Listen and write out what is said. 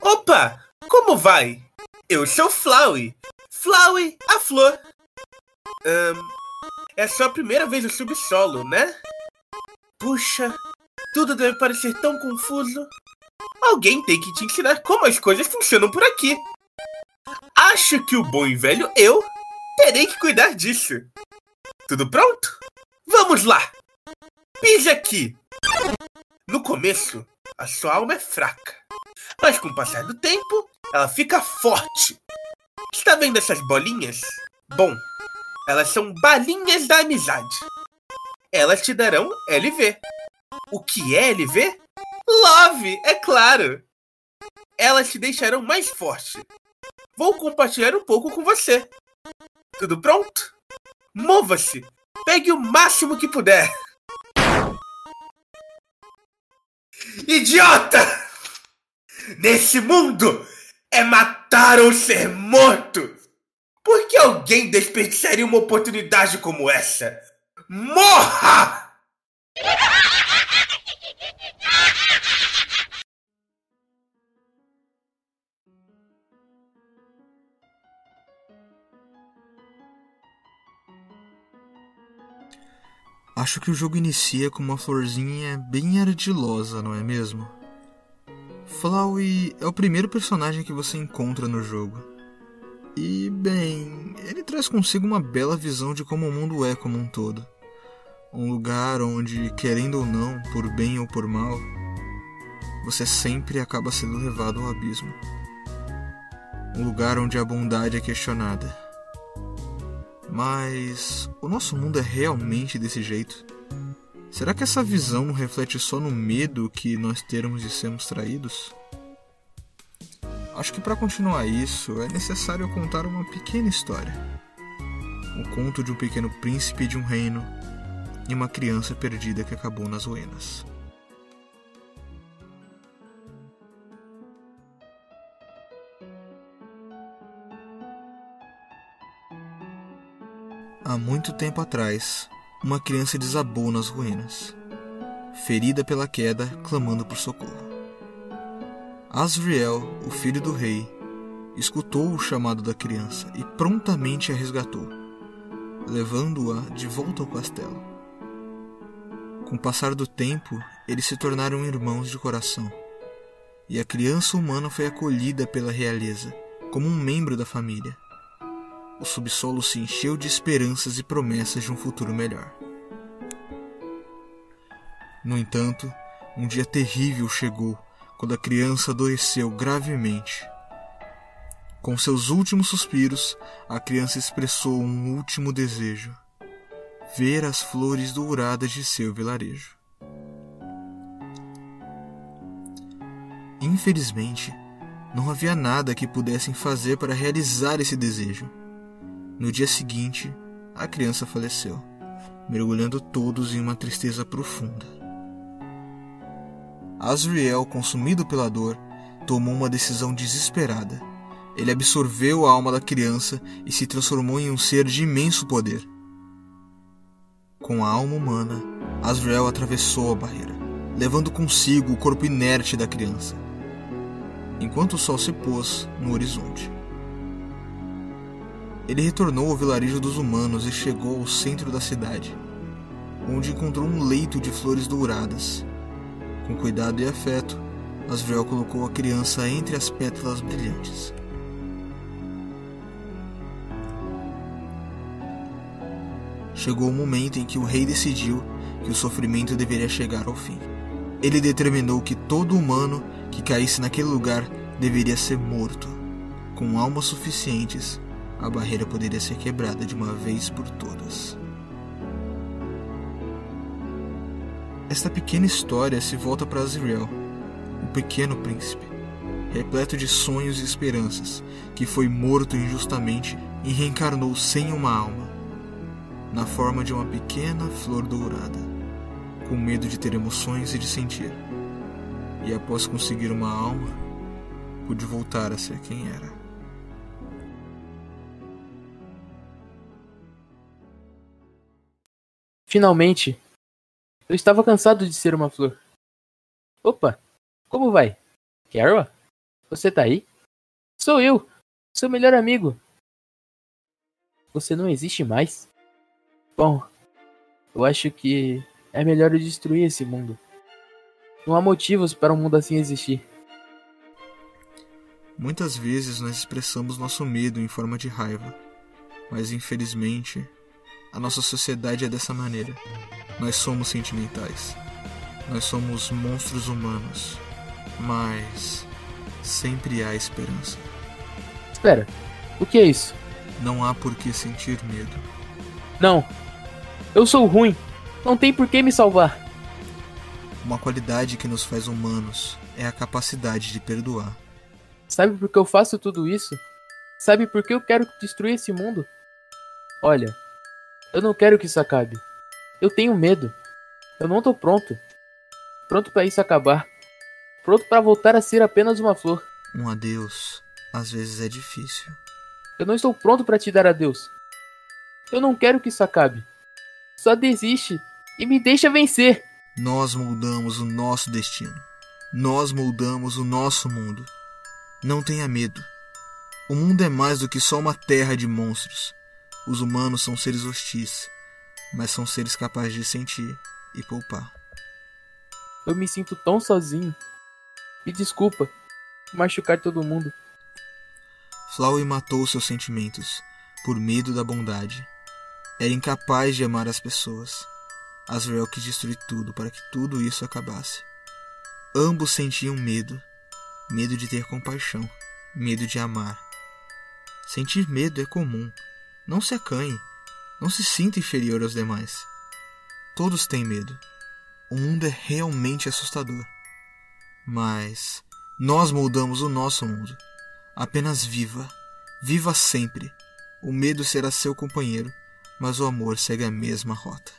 Opa! Como vai? Eu sou Flowey. Flowey, a flor. Um, é a primeira vez no subsolo, né? Puxa, tudo deve parecer tão confuso. Alguém tem que te ensinar como as coisas funcionam por aqui. Acho que o bom e velho eu terei que cuidar disso. Tudo pronto? Vamos lá! Pise aqui! No começo, a sua alma é fraca. Mas com o passar do tempo, ela fica forte. Está vendo essas bolinhas? Bom, elas são balinhas da amizade. Elas te darão LV. O que é LV? Love, é claro! Elas te deixarão mais forte. Vou compartilhar um pouco com você. Tudo pronto? Mova-se! Pegue o máximo que puder! Idiota! Nesse mundo é matar ou ser morto! Por que alguém desperdiçaria uma oportunidade como essa? Morra! Acho que o jogo inicia com uma florzinha bem ardilosa, não é mesmo? Flowey é o primeiro personagem que você encontra no jogo. E, bem, ele traz consigo uma bela visão de como o mundo é como um todo. Um lugar onde, querendo ou não, por bem ou por mal, você sempre acaba sendo levado ao abismo. Um lugar onde a bondade é questionada mas o nosso mundo é realmente desse jeito? Será que essa visão não reflete só no medo que nós termos de sermos traídos? Acho que para continuar isso é necessário contar uma pequena história. Um conto de um pequeno príncipe de um reino e uma criança perdida que acabou nas ruínas. Há muito tempo atrás, uma criança desabou nas ruínas, ferida pela queda, clamando por socorro. Asriel, o filho do rei, escutou o chamado da criança e prontamente a resgatou, levando-a de volta ao castelo. Com o passar do tempo, eles se tornaram irmãos de coração, e a criança humana foi acolhida pela realeza como um membro da família o subsolo se encheu de esperanças e promessas de um futuro melhor. No entanto, um dia terrível chegou quando a criança adoeceu gravemente. Com seus últimos suspiros, a criança expressou um último desejo: ver as flores douradas de seu vilarejo. Infelizmente, não havia nada que pudessem fazer para realizar esse desejo. No dia seguinte, a criança faleceu, mergulhando todos em uma tristeza profunda. Asriel, consumido pela dor, tomou uma decisão desesperada. Ele absorveu a alma da criança e se transformou em um ser de imenso poder. Com a alma humana, Asriel atravessou a barreira, levando consigo o corpo inerte da criança, enquanto o sol se pôs no horizonte. Ele retornou ao vilarejo dos humanos e chegou ao centro da cidade, onde encontrou um leito de flores douradas. Com cuidado e afeto, Asriel colocou a criança entre as pétalas brilhantes. Chegou o momento em que o rei decidiu que o sofrimento deveria chegar ao fim. Ele determinou que todo humano que caísse naquele lugar deveria ser morto, com almas suficientes a barreira poderia ser quebrada de uma vez por todas. Esta pequena história se volta para Azriel, o pequeno príncipe, repleto de sonhos e esperanças, que foi morto injustamente e reencarnou sem uma alma, na forma de uma pequena flor dourada, com medo de ter emoções e de sentir. E após conseguir uma alma, pude voltar a ser quem era. Finalmente, eu estava cansado de ser uma flor. Opa, Como vai? Carol? Você tá aí? Sou eu, seu melhor amigo. Você não existe mais? Bom, eu acho que é melhor eu destruir esse mundo. Não há motivos para um mundo assim existir. Muitas vezes nós expressamos nosso medo em forma de raiva, mas infelizmente a nossa sociedade é dessa maneira. Nós somos sentimentais. Nós somos monstros humanos. Mas sempre há esperança. Espera, o que é isso? Não há por que sentir medo. Não, eu sou ruim. Não tem por que me salvar. Uma qualidade que nos faz humanos é a capacidade de perdoar. Sabe por que eu faço tudo isso? Sabe por que eu quero destruir esse mundo? Olha, eu não quero que isso acabe. Eu tenho medo. Eu não tô pronto. Pronto para isso acabar. Pronto para voltar a ser apenas uma flor. Um adeus às vezes é difícil. Eu não estou pronto para te dar adeus. Eu não quero que isso acabe. Só desiste e me deixa vencer. Nós moldamos o nosso destino. Nós moldamos o nosso mundo. Não tenha medo. O mundo é mais do que só uma terra de monstros. Os humanos são seres hostis, mas são seres capazes de sentir e poupar. Eu me sinto tão sozinho. Me desculpa machucar todo mundo. Flowey matou seus sentimentos por medo da bondade. Era incapaz de amar as pessoas. Azrael quis destruir tudo para que tudo isso acabasse. Ambos sentiam medo. Medo de ter compaixão. Medo de amar. Sentir medo é comum. Não se acanhe. Não se sinta inferior aos demais. Todos têm medo. O mundo é realmente assustador. Mas nós moldamos o nosso mundo. Apenas viva. Viva sempre. O medo será seu companheiro, mas o amor segue a mesma rota.